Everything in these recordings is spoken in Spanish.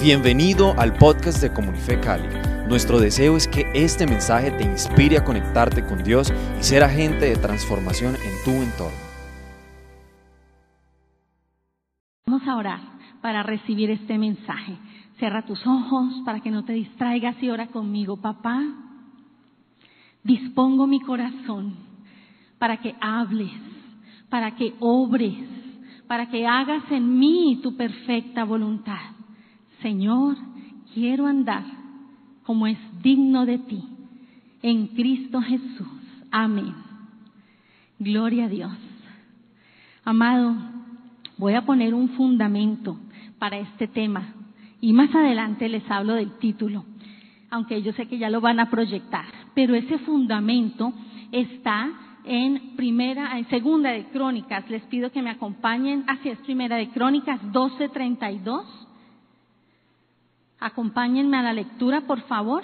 Bienvenido al podcast de Comunife Cali. Nuestro deseo es que este mensaje te inspire a conectarte con Dios y ser agente de transformación en tu entorno. Vamos a orar para recibir este mensaje. Cierra tus ojos para que no te distraigas y ora conmigo, papá. Dispongo mi corazón para que hables, para que obres, para que hagas en mí tu perfecta voluntad. Señor, quiero andar como es digno de ti, en Cristo Jesús. Amén. Gloria a Dios. Amado, voy a poner un fundamento para este tema y más adelante les hablo del título, aunque yo sé que ya lo van a proyectar, pero ese fundamento está en primera, en segunda de Crónicas. Les pido que me acompañen. Así es, primera de Crónicas 12:32. Acompáñenme a la lectura, por favor.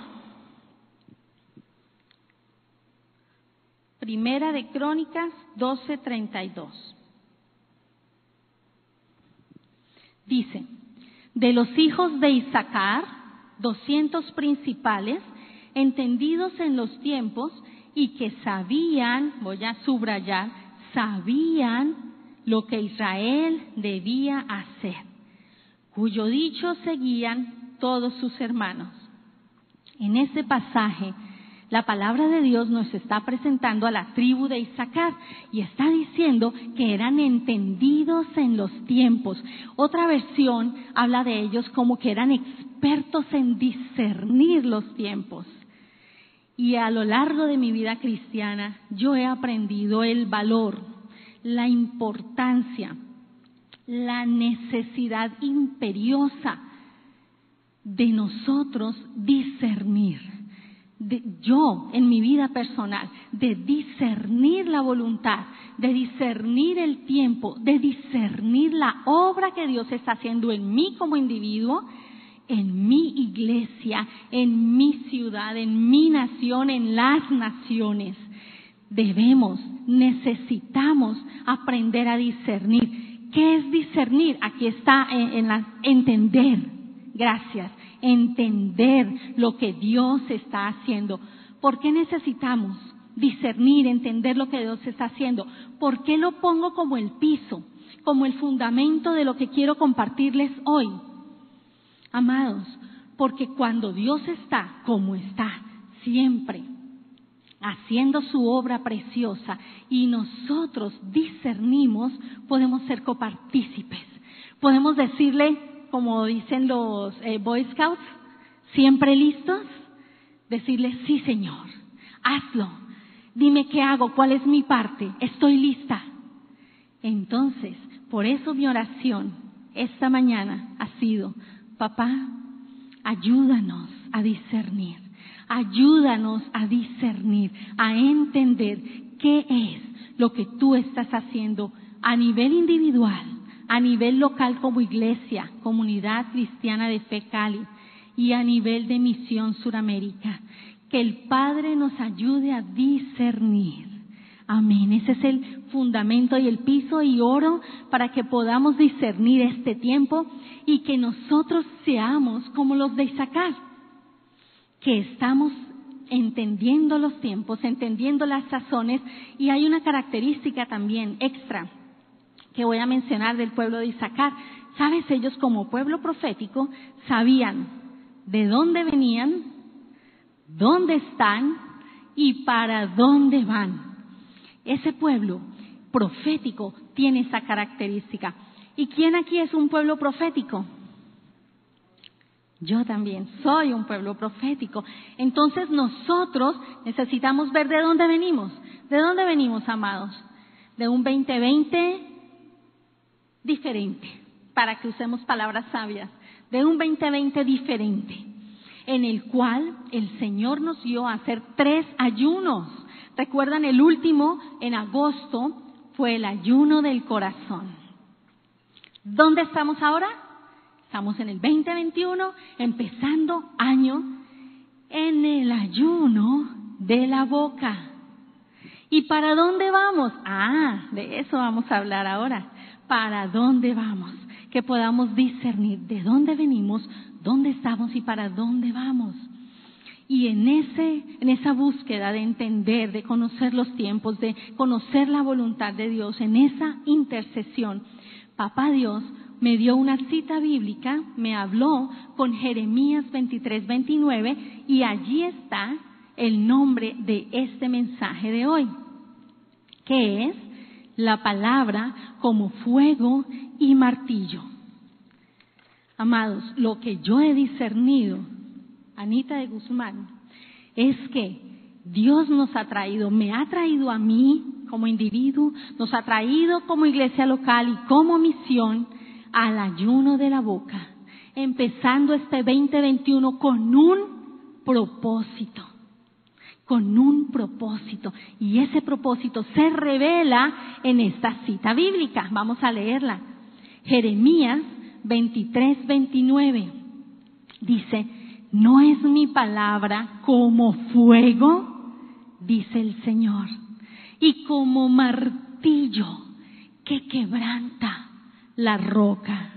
Primera de Crónicas 12:32. Dice, de los hijos de Isaacar, doscientos principales, entendidos en los tiempos y que sabían, voy a subrayar, sabían lo que Israel debía hacer, cuyo dicho seguían todos sus hermanos. En ese pasaje, la palabra de Dios nos está presentando a la tribu de Isaacar y está diciendo que eran entendidos en los tiempos. Otra versión habla de ellos como que eran expertos en discernir los tiempos. Y a lo largo de mi vida cristiana yo he aprendido el valor, la importancia, la necesidad imperiosa de nosotros discernir, de, yo en mi vida personal, de discernir la voluntad, de discernir el tiempo, de discernir la obra que Dios está haciendo en mí como individuo, en mi iglesia, en mi ciudad, en mi nación, en las naciones. Debemos, necesitamos aprender a discernir. ¿Qué es discernir? Aquí está en, en la, entender gracias, entender lo que Dios está haciendo. ¿Por qué necesitamos discernir, entender lo que Dios está haciendo? ¿Por qué lo pongo como el piso, como el fundamento de lo que quiero compartirles hoy? Amados, porque cuando Dios está como está, siempre haciendo su obra preciosa y nosotros discernimos, podemos ser copartícipes. Podemos decirle, como dicen los eh, Boy Scouts, siempre listos, decirle, sí Señor, hazlo, dime qué hago, cuál es mi parte, estoy lista. Entonces, por eso mi oración esta mañana ha sido, papá, ayúdanos a discernir, ayúdanos a discernir, a entender qué es lo que tú estás haciendo a nivel individual a nivel local como iglesia, comunidad cristiana de fe Cali y a nivel de misión Suramérica. Que el Padre nos ayude a discernir. Amén. Ese es el fundamento y el piso y oro para que podamos discernir este tiempo y que nosotros seamos como los de Isaacar, que estamos entendiendo los tiempos, entendiendo las sazones y hay una característica también extra que voy a mencionar del pueblo de Isaacar. Sabes, ellos como pueblo profético sabían de dónde venían, dónde están y para dónde van. Ese pueblo profético tiene esa característica. ¿Y quién aquí es un pueblo profético? Yo también soy un pueblo profético. Entonces nosotros necesitamos ver de dónde venimos. ¿De dónde venimos, amados? De un 2020 diferente, para que usemos palabras sabias, de un 2020 diferente, en el cual el Señor nos dio a hacer tres ayunos. Recuerdan, el último en agosto fue el ayuno del corazón. ¿Dónde estamos ahora? Estamos en el 2021, empezando año en el ayuno de la boca. ¿Y para dónde vamos? Ah, de eso vamos a hablar ahora para dónde vamos. que podamos discernir de dónde venimos, dónde estamos y para dónde vamos. Y en, ese, en esa búsqueda de entender, de conocer los tiempos, de conocer la voluntad de Dios, en esa intercesión, Papá Dios me dio una cita bíblica, me habló con Jeremías 23, 29 y allí está el nombre de este mensaje de hoy, que es la palabra como fuego y martillo. Amados, lo que yo he discernido, Anita de Guzmán, es que Dios nos ha traído, me ha traído a mí como individuo, nos ha traído como iglesia local y como misión al ayuno de la boca, empezando este 2021 con un propósito, con un propósito. Y ese propósito se revela en esta cita bíblica. Vamos a leerla. Jeremías 23, 29. Dice, ¿no es mi palabra como fuego? Dice el Señor. Y como martillo que quebranta la roca.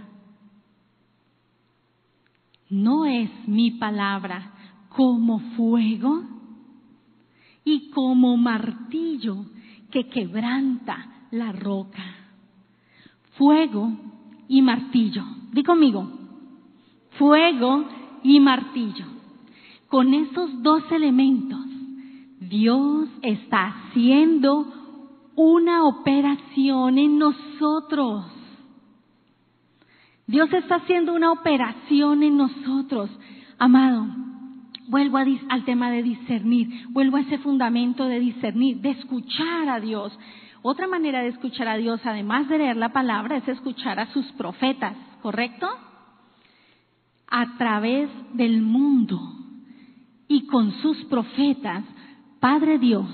¿No es mi palabra como fuego y como martillo que quebranta la roca? Fuego y martillo. Di conmigo, fuego y martillo. Con esos dos elementos, Dios está haciendo una operación en nosotros. Dios está haciendo una operación en nosotros. Amado, vuelvo al tema de discernir, vuelvo a ese fundamento de discernir, de escuchar a Dios. Otra manera de escuchar a Dios, además de leer la palabra, es escuchar a sus profetas, ¿correcto? A través del mundo y con sus profetas, Padre Dios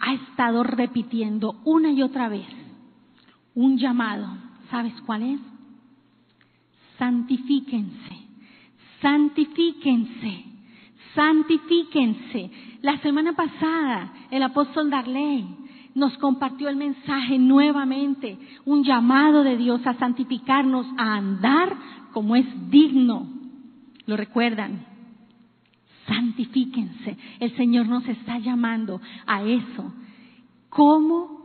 ha estado repitiendo una y otra vez un llamado. ¿Sabes cuál es? santifíquense, santifíquense, santifíquense. La semana pasada el apóstol Darley nos compartió el mensaje nuevamente, un llamado de Dios a santificarnos, a andar como es digno. ¿Lo recuerdan? Santifíquense. El Señor nos está llamando a eso. ¿Cómo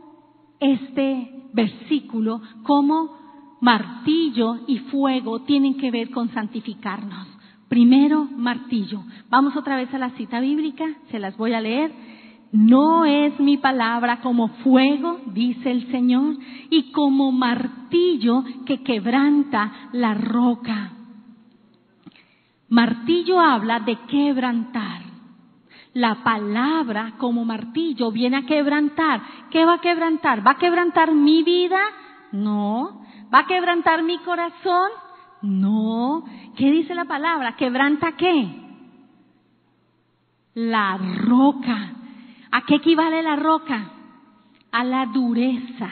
este versículo, cómo martillo y fuego tienen que ver con santificarnos. Primero, martillo. Vamos otra vez a la cita bíblica, se las voy a leer. No es mi palabra como fuego, dice el Señor, y como martillo que quebranta la roca. Martillo habla de quebrantar. La palabra como martillo viene a quebrantar. ¿Qué va a quebrantar? ¿Va a quebrantar mi vida? No. ¿Va a quebrantar mi corazón? No. ¿Qué dice la palabra? ¿Quebranta qué? La roca. ¿A qué equivale la roca? A la dureza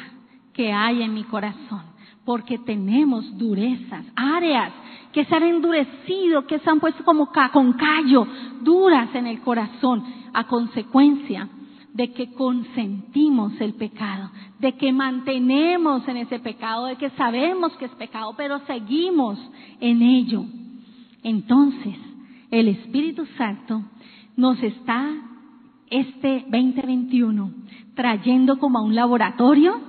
que hay en mi corazón. Porque tenemos durezas, áreas que se han endurecido, que se han puesto como con callo, duras en el corazón, a consecuencia de que consentimos el pecado, de que mantenemos en ese pecado, de que sabemos que es pecado, pero seguimos en ello. Entonces, el Espíritu Santo nos está este 2021 trayendo como a un laboratorio,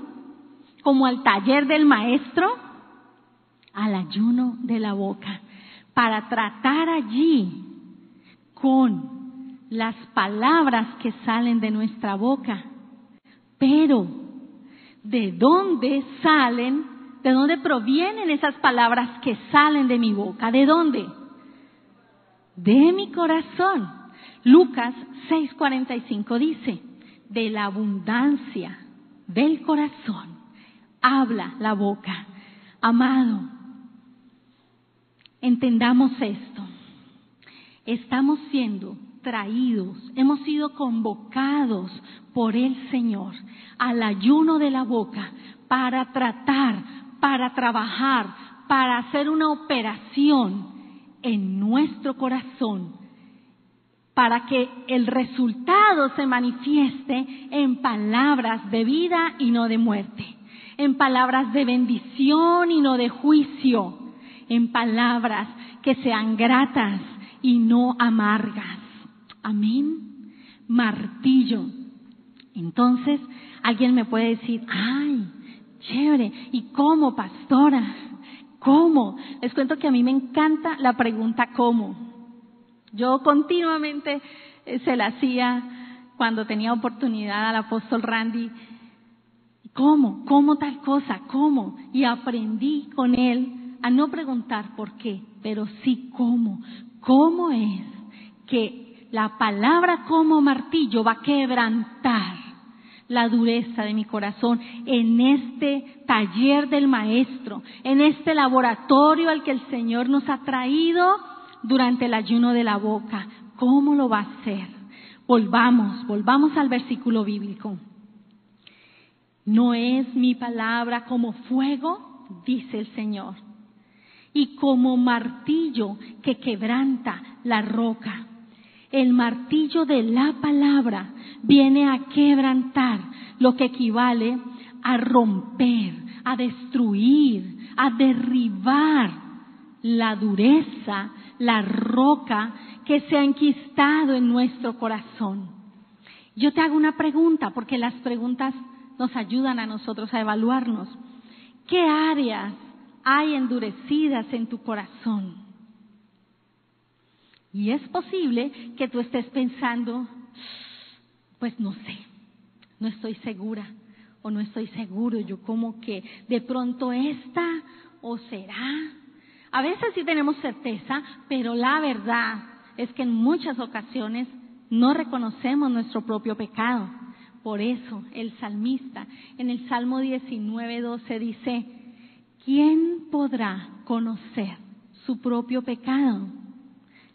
como al taller del maestro, al ayuno de la boca, para tratar allí con las palabras que salen de nuestra boca. Pero, ¿de dónde salen? ¿De dónde provienen esas palabras que salen de mi boca? ¿De dónde? De mi corazón. Lucas 6:45 dice, de la abundancia del corazón habla la boca. Amado, entendamos esto. Estamos siendo traídos, hemos sido convocados por el Señor al ayuno de la boca para tratar, para trabajar, para hacer una operación en nuestro corazón, para que el resultado se manifieste en palabras de vida y no de muerte. en palabras de bendición y no de juicio, en palabras que sean gratas y no amargas. Amén. Martillo. Entonces, alguien me puede decir, ay, chévere, ¿y cómo, pastora? ¿Cómo? Les cuento que a mí me encanta la pregunta ¿cómo? Yo continuamente eh, se la hacía cuando tenía oportunidad al apóstol Randy. ¿Cómo? ¿Cómo tal cosa? ¿Cómo? Y aprendí con él a no preguntar por qué, pero sí cómo. ¿Cómo es que la palabra como martillo va a quebrantar la dureza de mi corazón en este taller del Maestro, en este laboratorio al que el Señor nos ha traído durante el ayuno de la boca. ¿Cómo lo va a hacer? Volvamos, volvamos al versículo bíblico. No es mi palabra como fuego, dice el Señor, y como martillo que quebranta la roca. El martillo de la palabra viene a quebrantar lo que equivale a romper, a destruir, a derribar la dureza, la roca que se ha enquistado en nuestro corazón. Yo te hago una pregunta, porque las preguntas nos ayudan a nosotros a evaluarnos. ¿Qué áreas hay endurecidas en tu corazón? Y es posible que tú estés pensando, pues no sé, no estoy segura o no estoy seguro, yo como que de pronto esta o será. A veces sí tenemos certeza, pero la verdad es que en muchas ocasiones no reconocemos nuestro propio pecado. Por eso el salmista en el Salmo 19, 12 dice, ¿quién podrá conocer su propio pecado?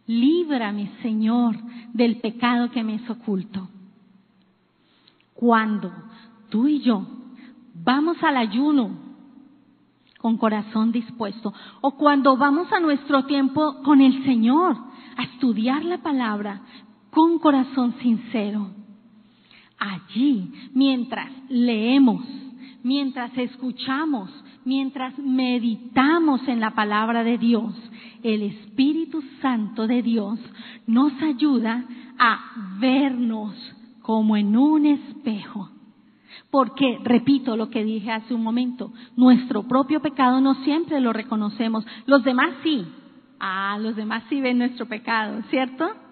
Líbrame, Señor, del pecado que me es oculto. Cuando tú y yo vamos al ayuno con corazón dispuesto o cuando vamos a nuestro tiempo con el Señor a estudiar la palabra con corazón sincero, allí mientras leemos, mientras escuchamos, mientras meditamos en la palabra de Dios, el Espíritu Santo de Dios nos ayuda a vernos como en un espejo. Porque, repito lo que dije hace un momento, nuestro propio pecado no siempre lo reconocemos. Los demás sí. Ah, los demás sí ven nuestro pecado, ¿cierto?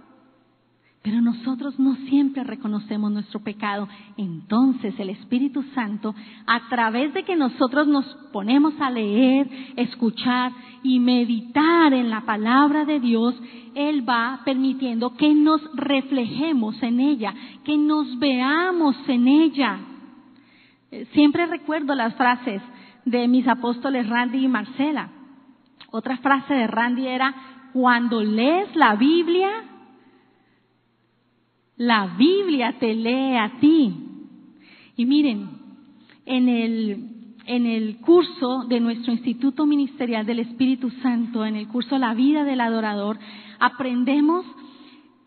Pero nosotros no siempre reconocemos nuestro pecado. Entonces el Espíritu Santo, a través de que nosotros nos ponemos a leer, escuchar y meditar en la palabra de Dios, Él va permitiendo que nos reflejemos en ella, que nos veamos en ella. Siempre recuerdo las frases de mis apóstoles Randy y Marcela. Otra frase de Randy era, cuando lees la Biblia, la Biblia te lee a ti. Y miren, en el, en el curso de nuestro Instituto Ministerial del Espíritu Santo, en el curso La vida del adorador, aprendemos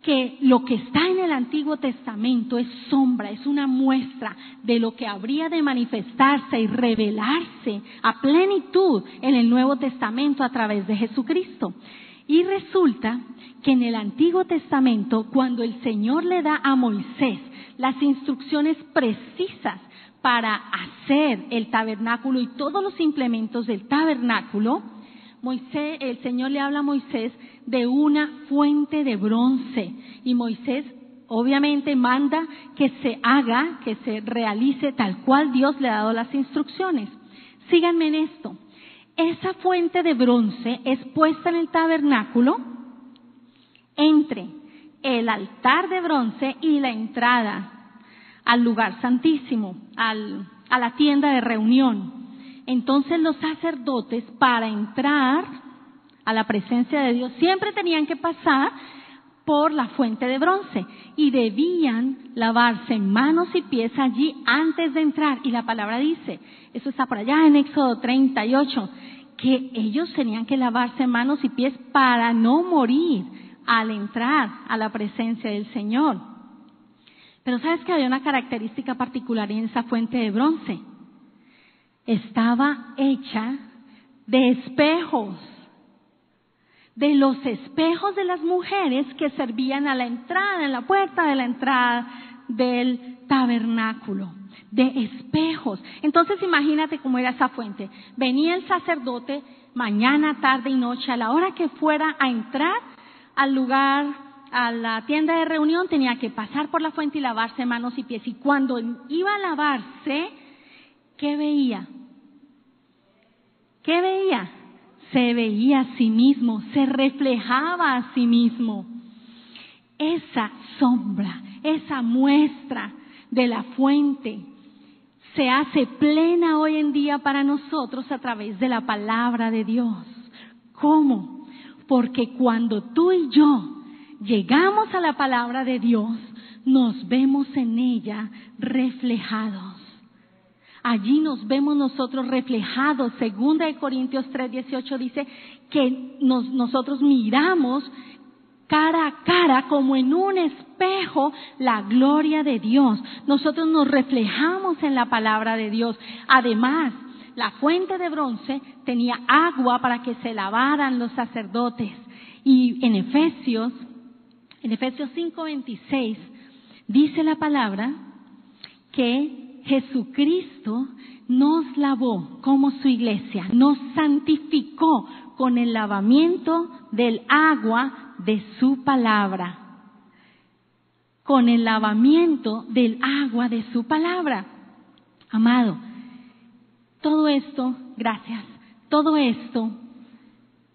que lo que está en el Antiguo Testamento es sombra, es una muestra de lo que habría de manifestarse y revelarse a plenitud en el Nuevo Testamento a través de Jesucristo. Y resulta que en el Antiguo Testamento, cuando el Señor le da a Moisés las instrucciones precisas para hacer el tabernáculo y todos los implementos del tabernáculo, Moisés, el Señor le habla a Moisés de una fuente de bronce y Moisés obviamente manda que se haga, que se realice tal cual Dios le ha dado las instrucciones. Síganme en esto. Esa fuente de bronce es puesta en el tabernáculo entre el altar de bronce y la entrada al lugar santísimo, al, a la tienda de reunión. Entonces los sacerdotes para entrar a la presencia de Dios siempre tenían que pasar por la fuente de bronce y debían lavarse manos y pies allí antes de entrar. Y la palabra dice, eso está por allá en Éxodo 38, que ellos tenían que lavarse manos y pies para no morir al entrar a la presencia del Señor. Pero sabes que había una característica particular en esa fuente de bronce. estaba hecha de espejos, de los espejos de las mujeres que servían a la entrada, en la puerta de la entrada del tabernáculo, de espejos. Entonces imagínate cómo era esa fuente. Venía el sacerdote mañana, tarde y noche, a la hora que fuera a entrar al lugar, a la tienda de reunión, tenía que pasar por la fuente y lavarse manos y pies. Y cuando iba a lavarse, ¿qué veía? ¿Qué veía? Se veía a sí mismo, se reflejaba a sí mismo. Esa sombra, esa muestra de la fuente se hace plena hoy en día para nosotros a través de la palabra de Dios. ¿Cómo? Porque cuando tú y yo llegamos a la palabra de Dios, nos vemos en ella reflejados. Allí nos vemos nosotros reflejados. Segunda de Corintios 3:18 dice que nosotros miramos cara a cara como en un espejo la gloria de Dios. Nosotros nos reflejamos en la palabra de Dios. Además, la fuente de bronce tenía agua para que se lavaran los sacerdotes. Y en Efesios, en Efesios 5:26, dice la palabra que Jesucristo nos lavó como su iglesia, nos santificó con el lavamiento del agua de su palabra, con el lavamiento del agua de su palabra. Amado, todo esto, gracias, todo esto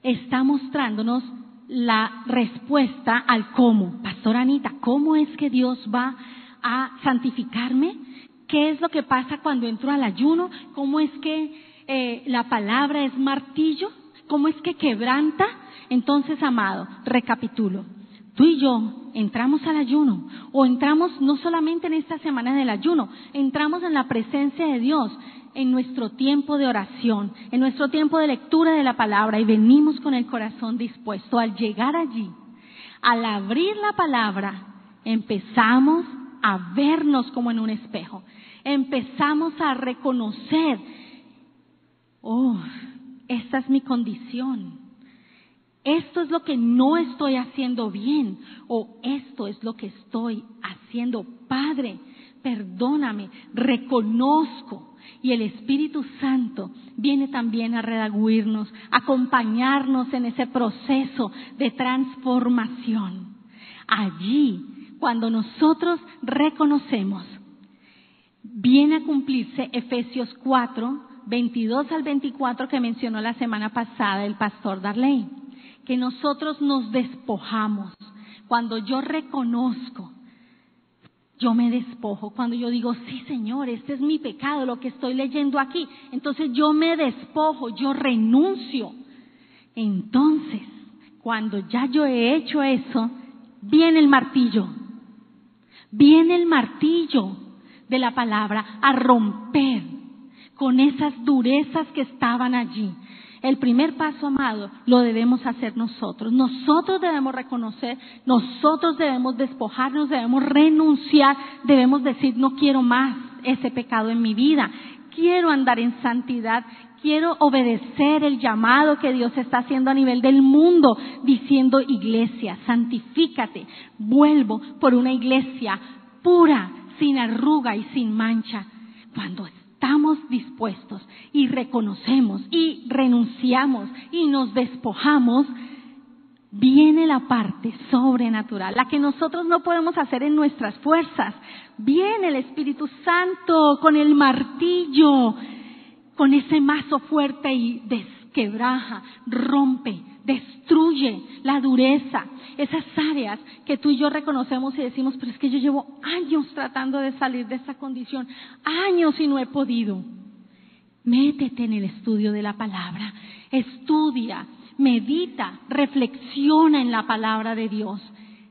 está mostrándonos la respuesta al cómo. Pastor Anita, ¿cómo es que Dios va a santificarme? ¿Qué es lo que pasa cuando entro al ayuno? ¿Cómo es que eh, la palabra es martillo? ¿Cómo es que quebranta? Entonces, amado, recapitulo. Tú y yo entramos al ayuno o entramos no solamente en esta semana del ayuno, entramos en la presencia de Dios en nuestro tiempo de oración, en nuestro tiempo de lectura de la palabra y venimos con el corazón dispuesto. Al llegar allí, al abrir la palabra, empezamos a vernos como en un espejo, empezamos a reconocer, oh, esta es mi condición esto es lo que no estoy haciendo bien o esto es lo que estoy haciendo. Padre, perdóname, reconozco. Y el Espíritu Santo viene también a redaguirnos, acompañarnos en ese proceso de transformación. Allí, cuando nosotros reconocemos, viene a cumplirse Efesios 4, 22 al 24 que mencionó la semana pasada el pastor Darley que nosotros nos despojamos. Cuando yo reconozco, yo me despojo. Cuando yo digo, sí Señor, este es mi pecado, lo que estoy leyendo aquí, entonces yo me despojo, yo renuncio. Entonces, cuando ya yo he hecho eso, viene el martillo. Viene el martillo de la palabra a romper con esas durezas que estaban allí. El primer paso, amado, lo debemos hacer nosotros. Nosotros debemos reconocer, nosotros debemos despojarnos, debemos renunciar, debemos decir, no quiero más ese pecado en mi vida, quiero andar en santidad, quiero obedecer el llamado que Dios está haciendo a nivel del mundo, diciendo, iglesia, santifícate, vuelvo por una iglesia pura, sin arruga y sin mancha. Cuando estamos dispuestos y reconocemos y renunciamos y nos despojamos, viene la parte sobrenatural, la que nosotros no podemos hacer en nuestras fuerzas. Viene el Espíritu Santo con el martillo, con ese mazo fuerte y desquebraja, rompe, destruye la dureza, esas áreas que tú y yo reconocemos y decimos, pero es que yo llevo años tratando de salir de esa condición, años y no he podido. Métete en el estudio de la palabra, estudia, medita, reflexiona en la palabra de Dios,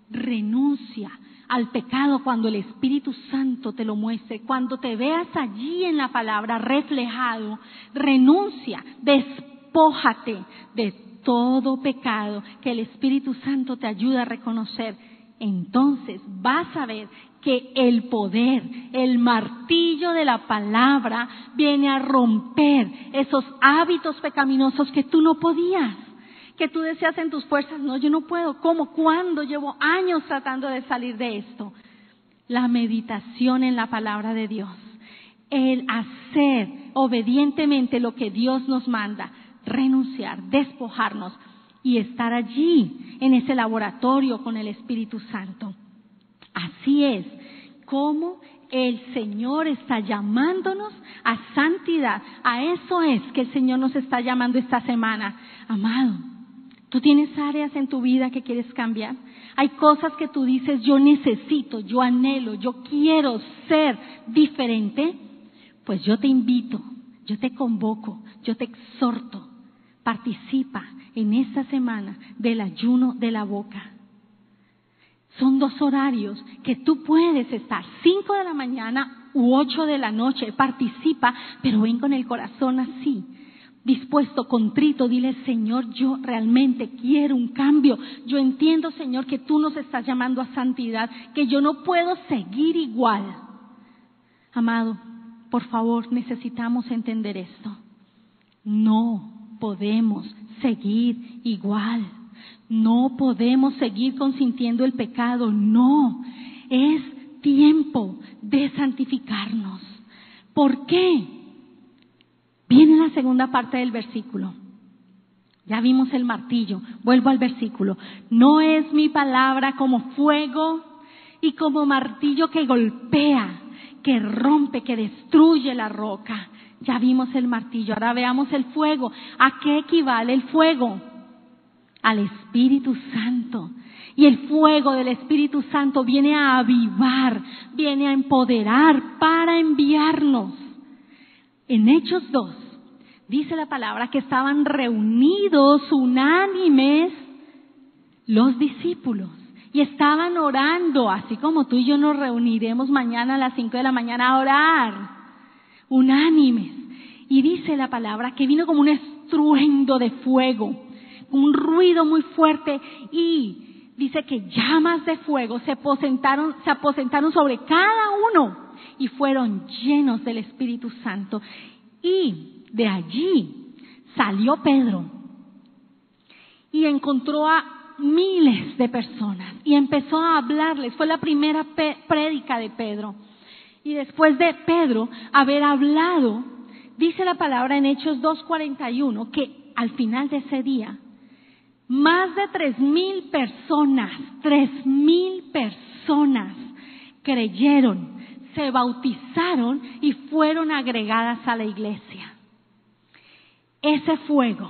renuncia al pecado cuando el Espíritu Santo te lo muestre, cuando te veas allí en la palabra reflejado, renuncia, despójate de todo pecado que el Espíritu Santo te ayuda a reconocer, entonces vas a ver que el poder, el martillo de la palabra viene a romper esos hábitos pecaminosos que tú no podías, que tú deseas en tus fuerzas, no, yo no puedo, ¿cómo? ¿Cuándo? Llevo años tratando de salir de esto. La meditación en la palabra de Dios, el hacer obedientemente lo que Dios nos manda, renunciar, despojarnos y estar allí en ese laboratorio con el Espíritu Santo. Así es como el Señor está llamándonos a santidad. A eso es que el Señor nos está llamando esta semana. Amado, ¿tú tienes áreas en tu vida que quieres cambiar? Hay cosas que tú dices, yo necesito, yo anhelo, yo quiero ser diferente. Pues yo te invito, yo te convoco, yo te exhorto. Participa en esta semana del ayuno de la boca. Son dos horarios que tú puedes estar, cinco de la mañana u ocho de la noche, participa, pero ven con el corazón así, dispuesto, contrito, dile, Señor, yo realmente quiero un cambio. Yo entiendo, Señor, que tú nos estás llamando a santidad, que yo no puedo seguir igual. Amado, por favor, necesitamos entender esto. No podemos seguir igual. No podemos seguir consintiendo el pecado, no. Es tiempo de santificarnos. ¿Por qué? Viene la segunda parte del versículo. Ya vimos el martillo. Vuelvo al versículo. No es mi palabra como fuego y como martillo que golpea, que rompe, que destruye la roca. Ya vimos el martillo. Ahora veamos el fuego. ¿A qué equivale el fuego? al Espíritu Santo. Y el fuego del Espíritu Santo viene a avivar, viene a empoderar para enviarnos. En Hechos 2 dice la palabra que estaban reunidos unánimes los discípulos y estaban orando, así como tú y yo nos reuniremos mañana a las 5 de la mañana a orar, unánimes. Y dice la palabra que vino como un estruendo de fuego un ruido muy fuerte y dice que llamas de fuego se aposentaron, se aposentaron sobre cada uno y fueron llenos del Espíritu Santo. Y de allí salió Pedro y encontró a miles de personas y empezó a hablarles. Fue la primera prédica de Pedro. Y después de Pedro haber hablado, dice la palabra en Hechos 2.41 que al final de ese día más de tres mil personas, tres mil personas creyeron, se bautizaron y fueron agregadas a la iglesia. Ese fuego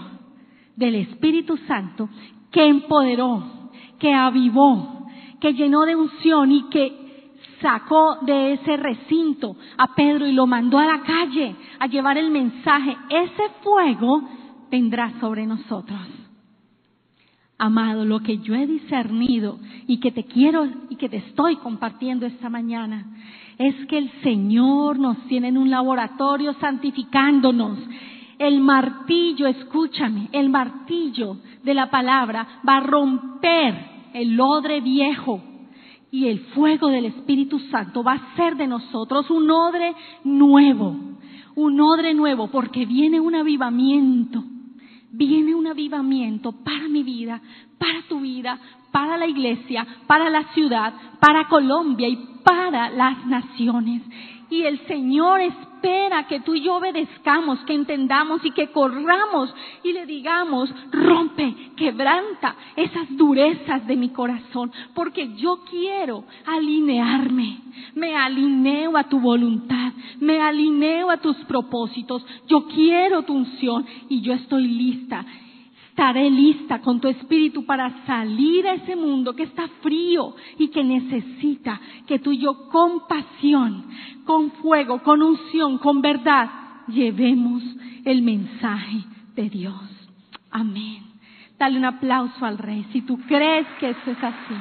del Espíritu Santo que empoderó, que avivó, que llenó de unción y que sacó de ese recinto a Pedro y lo mandó a la calle a llevar el mensaje, ese fuego vendrá sobre nosotros. Amado, lo que yo he discernido y que te quiero y que te estoy compartiendo esta mañana es que el Señor nos tiene en un laboratorio santificándonos. El martillo, escúchame, el martillo de la palabra va a romper el odre viejo y el fuego del Espíritu Santo va a hacer de nosotros un odre nuevo, un odre nuevo, porque viene un avivamiento viene un avivamiento para mi vida, para tu vida, para la iglesia, para la ciudad, para Colombia y para las naciones. Y el Señor espera que tú y yo obedezcamos, que entendamos y que corramos y le digamos, rompe, quebranta esas durezas de mi corazón, porque yo quiero alinearme, me alineo a tu voluntad, me alineo a tus propósitos, yo quiero tu unción y yo estoy lista estaré lista con tu espíritu para salir a ese mundo que está frío y que necesita que tú y yo con pasión, con fuego, con unción, con verdad, llevemos el mensaje de Dios. Amén. Dale un aplauso al Rey si tú crees que eso es así.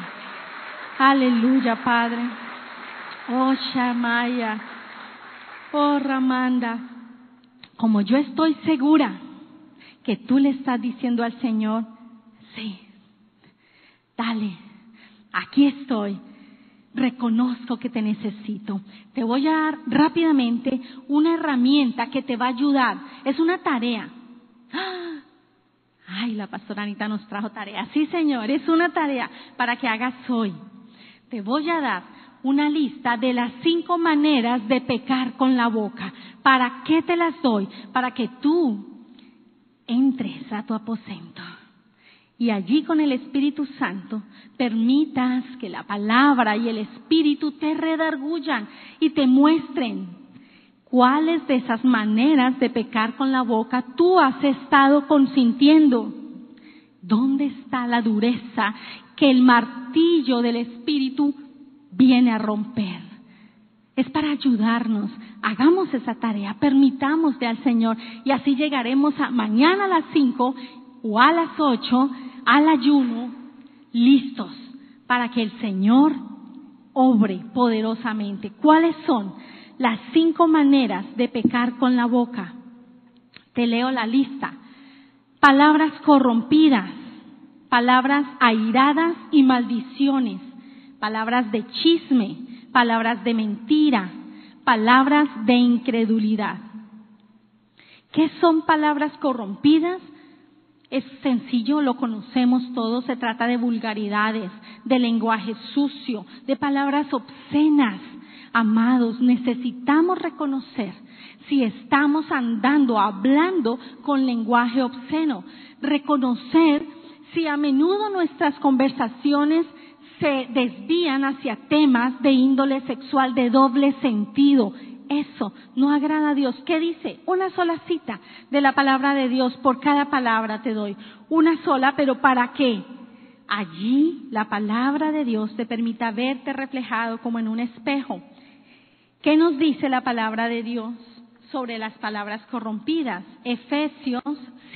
Aleluya, Padre. Oh, Shamaya. Oh, Ramanda. Como yo estoy segura que tú le estás diciendo al Señor, sí, dale, aquí estoy, reconozco que te necesito. Te voy a dar rápidamente una herramienta que te va a ayudar. Es una tarea. ¡Ah! Ay, la pastora Anita nos trajo tarea. Sí, Señor, es una tarea para que hagas hoy. Te voy a dar una lista de las cinco maneras de pecar con la boca. ¿Para qué te las doy? Para que tú entres a tu aposento y allí con el Espíritu Santo permitas que la palabra y el Espíritu te redargullan y te muestren cuáles de esas maneras de pecar con la boca tú has estado consintiendo. ¿Dónde está la dureza que el martillo del Espíritu viene a romper? Es para ayudarnos. Hagamos esa tarea, permitámosle al Señor y así llegaremos a mañana a las cinco o a las ocho al ayuno listos para que el Señor obre poderosamente. ¿Cuáles son las cinco maneras de pecar con la boca? Te leo la lista. Palabras corrompidas, palabras airadas y maldiciones, palabras de chisme, palabras de mentira, palabras de incredulidad. ¿Qué son palabras corrompidas? Es sencillo, lo conocemos todos, se trata de vulgaridades, de lenguaje sucio, de palabras obscenas. Amados, necesitamos reconocer si estamos andando, hablando con lenguaje obsceno, reconocer si a menudo nuestras conversaciones se desvían hacia temas de índole sexual de doble sentido, eso no agrada a Dios. ¿Qué dice? Una sola cita de la palabra de Dios, por cada palabra te doy. Una sola, pero ¿para qué? Allí la palabra de Dios te permita verte reflejado como en un espejo. ¿Qué nos dice la palabra de Dios sobre las palabras corrompidas? Efesios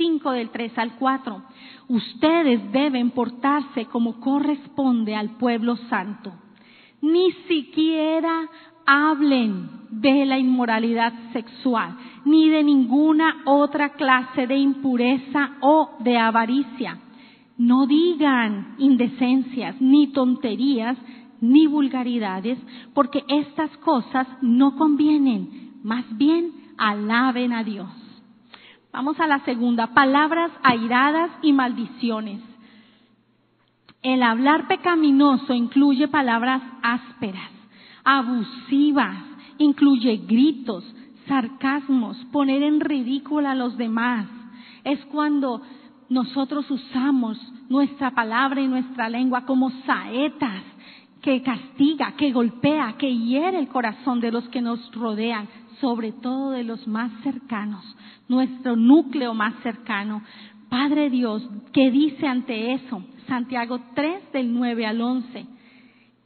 5 del 3 al 4. Ustedes deben portarse como corresponde al pueblo santo. Ni siquiera hablen de la inmoralidad sexual, ni de ninguna otra clase de impureza o de avaricia. No digan indecencias, ni tonterías, ni vulgaridades, porque estas cosas no convienen. Más bien, alaben a Dios. Vamos a la segunda, palabras airadas y maldiciones. El hablar pecaminoso incluye palabras ásperas, abusivas, incluye gritos, sarcasmos, poner en ridículo a los demás. Es cuando nosotros usamos nuestra palabra y nuestra lengua como saetas que castiga, que golpea, que hiere el corazón de los que nos rodean, sobre todo de los más cercanos, nuestro núcleo más cercano. Padre Dios, ¿qué dice ante eso? Santiago 3 del 9 al 11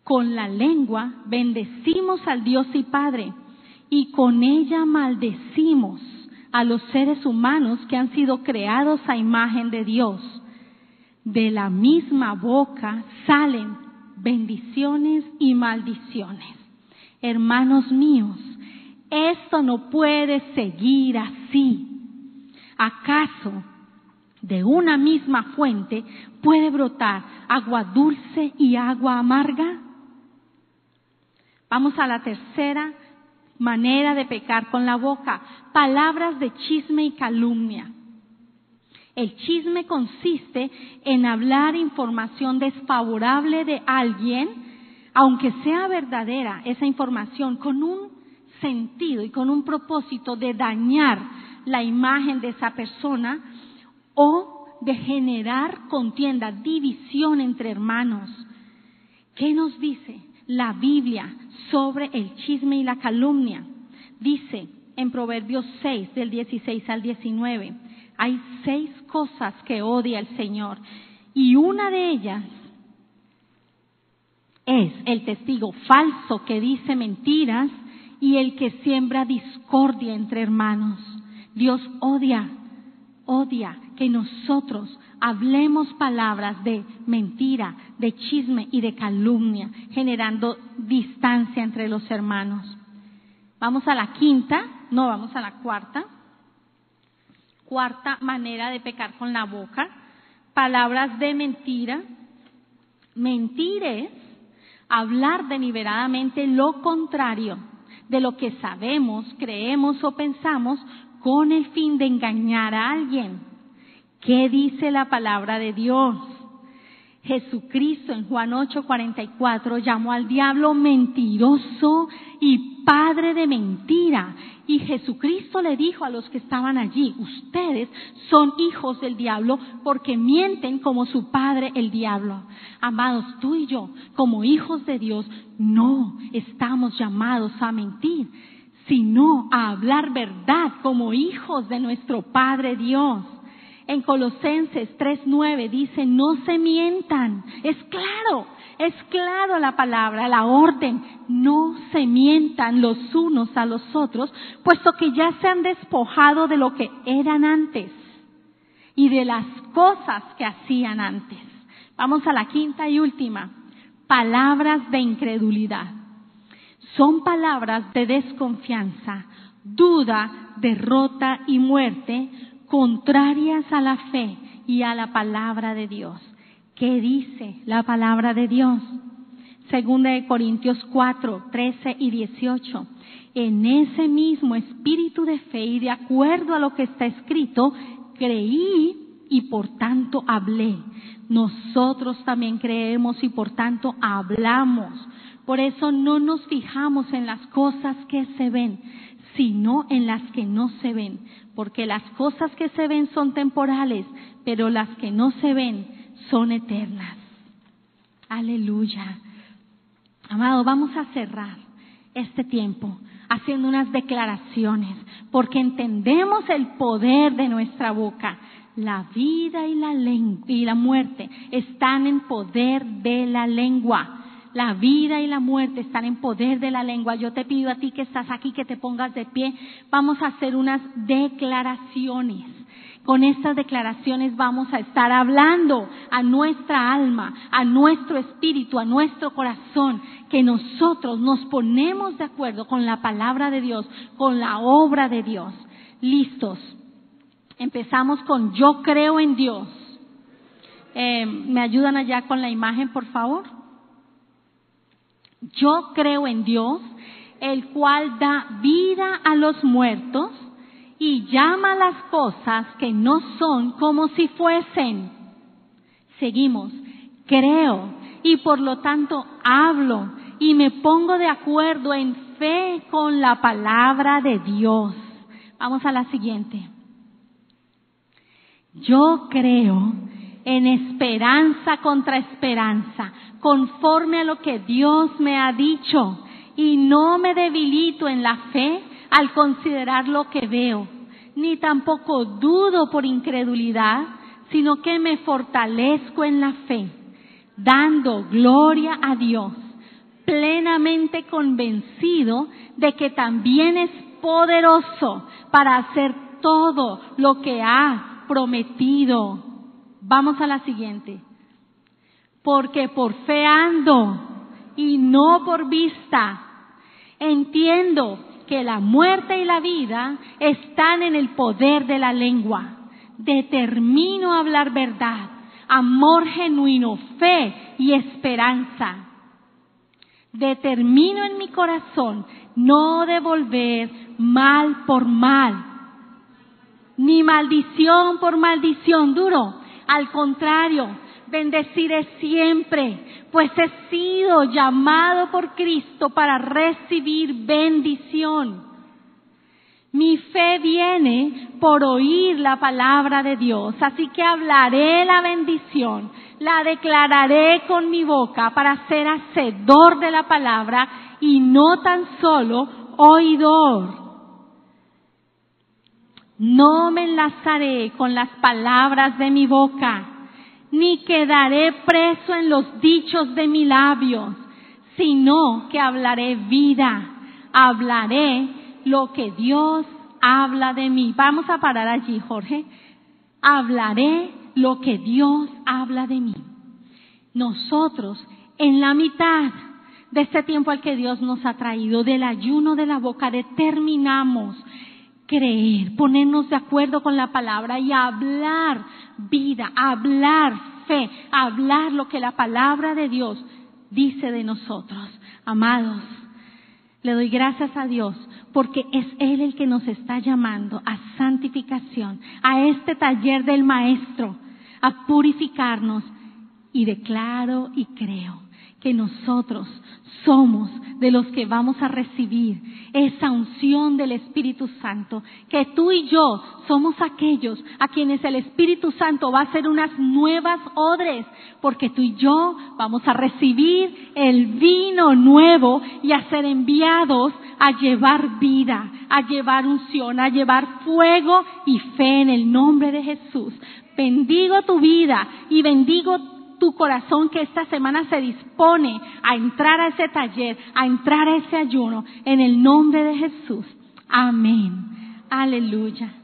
con la lengua bendecimos al Dios y Padre y con ella maldecimos a los seres humanos que han sido creados a imagen de Dios. De la misma boca salen bendiciones y maldiciones. Hermanos míos, esto no puede seguir así. ¿Acaso de una misma fuente puede brotar agua dulce y agua amarga? Vamos a la tercera manera de pecar con la boca, palabras de chisme y calumnia. El chisme consiste en hablar información desfavorable de alguien, aunque sea verdadera esa información, con un sentido y con un propósito de dañar la imagen de esa persona o de generar contienda, división entre hermanos. ¿Qué nos dice la Biblia sobre el chisme y la calumnia. Dice en Proverbios 6, del 16 al 19, hay seis cosas que odia el Señor y una de ellas es el testigo falso que dice mentiras y el que siembra discordia entre hermanos. Dios odia, odia que nosotros hablemos palabras de mentira, de chisme y de calumnia, generando distancia entre los hermanos. Vamos a la quinta, no, vamos a la cuarta. Cuarta manera de pecar con la boca, palabras de mentira. Mentir es hablar deliberadamente lo contrario de lo que sabemos, creemos o pensamos con el fin de engañar a alguien. ¿Qué dice la palabra de Dios? Jesucristo en Juan 8:44 llamó al diablo mentiroso y padre de mentira. Y Jesucristo le dijo a los que estaban allí, ustedes son hijos del diablo porque mienten como su padre el diablo. Amados, tú y yo, como hijos de Dios, no estamos llamados a mentir, sino a hablar verdad como hijos de nuestro Padre Dios. En Colosenses 3.9 dice, no se mientan. Es claro, es claro la palabra, la orden. No se mientan los unos a los otros, puesto que ya se han despojado de lo que eran antes y de las cosas que hacían antes. Vamos a la quinta y última. Palabras de incredulidad. Son palabras de desconfianza, duda, derrota y muerte contrarias a la fe y a la palabra de Dios. ¿Qué dice la palabra de Dios? Segunda de Corintios 4, 13 y 18. En ese mismo espíritu de fe y de acuerdo a lo que está escrito, creí y por tanto hablé. Nosotros también creemos y por tanto hablamos. Por eso no nos fijamos en las cosas que se ven, sino en las que no se ven, porque las cosas que se ven son temporales, pero las que no se ven son eternas. Aleluya. Amado, vamos a cerrar este tiempo haciendo unas declaraciones, porque entendemos el poder de nuestra boca. La vida y la, y la muerte están en poder de la lengua. La vida y la muerte están en poder de la lengua. Yo te pido a ti que estás aquí que te pongas de pie. Vamos a hacer unas declaraciones. Con estas declaraciones vamos a estar hablando a nuestra alma, a nuestro espíritu, a nuestro corazón, que nosotros nos ponemos de acuerdo con la palabra de Dios, con la obra de Dios. Listos. Empezamos con yo creo en Dios. Eh, ¿Me ayudan allá con la imagen, por favor? Yo creo en Dios, el cual da vida a los muertos y llama las cosas que no son como si fuesen. Seguimos, creo y por lo tanto hablo y me pongo de acuerdo en fe con la palabra de Dios. Vamos a la siguiente. Yo creo en esperanza contra esperanza, conforme a lo que Dios me ha dicho, y no me debilito en la fe al considerar lo que veo, ni tampoco dudo por incredulidad, sino que me fortalezco en la fe, dando gloria a Dios, plenamente convencido de que también es poderoso para hacer todo lo que ha prometido. Vamos a la siguiente. Porque por fe ando y no por vista. Entiendo que la muerte y la vida están en el poder de la lengua. Determino hablar verdad, amor genuino, fe y esperanza. Determino en mi corazón no devolver mal por mal, ni maldición por maldición duro, al contrario, bendeciré siempre, pues he sido llamado por Cristo para recibir bendición. Mi fe viene por oír la palabra de Dios, así que hablaré la bendición, la declararé con mi boca para ser hacedor de la palabra y no tan solo oidor. No me enlazaré con las palabras de mi boca, ni quedaré preso en los dichos de mis labios, sino que hablaré vida, hablaré lo que Dios habla de mí. Vamos a parar allí, Jorge. Hablaré lo que Dios habla de mí. Nosotros, en la mitad de este tiempo al que Dios nos ha traído, del ayuno de la boca, determinamos creer, ponernos de acuerdo con la palabra y hablar vida, hablar fe, hablar lo que la palabra de Dios dice de nosotros. Amados, le doy gracias a Dios porque es Él el que nos está llamando a santificación, a este taller del Maestro, a purificarnos. Y declaro y creo que nosotros somos de los que vamos a recibir esa unción del Espíritu Santo, que tú y yo somos aquellos a quienes el Espíritu Santo va a hacer unas nuevas odres, porque tú y yo vamos a recibir el vino nuevo y a ser enviados a llevar vida, a llevar unción, a llevar fuego y fe en el nombre de Jesús. Bendigo tu vida y bendigo tu corazón que esta semana se dispone a entrar a ese taller, a entrar a ese ayuno, en el nombre de Jesús. Amén. Aleluya.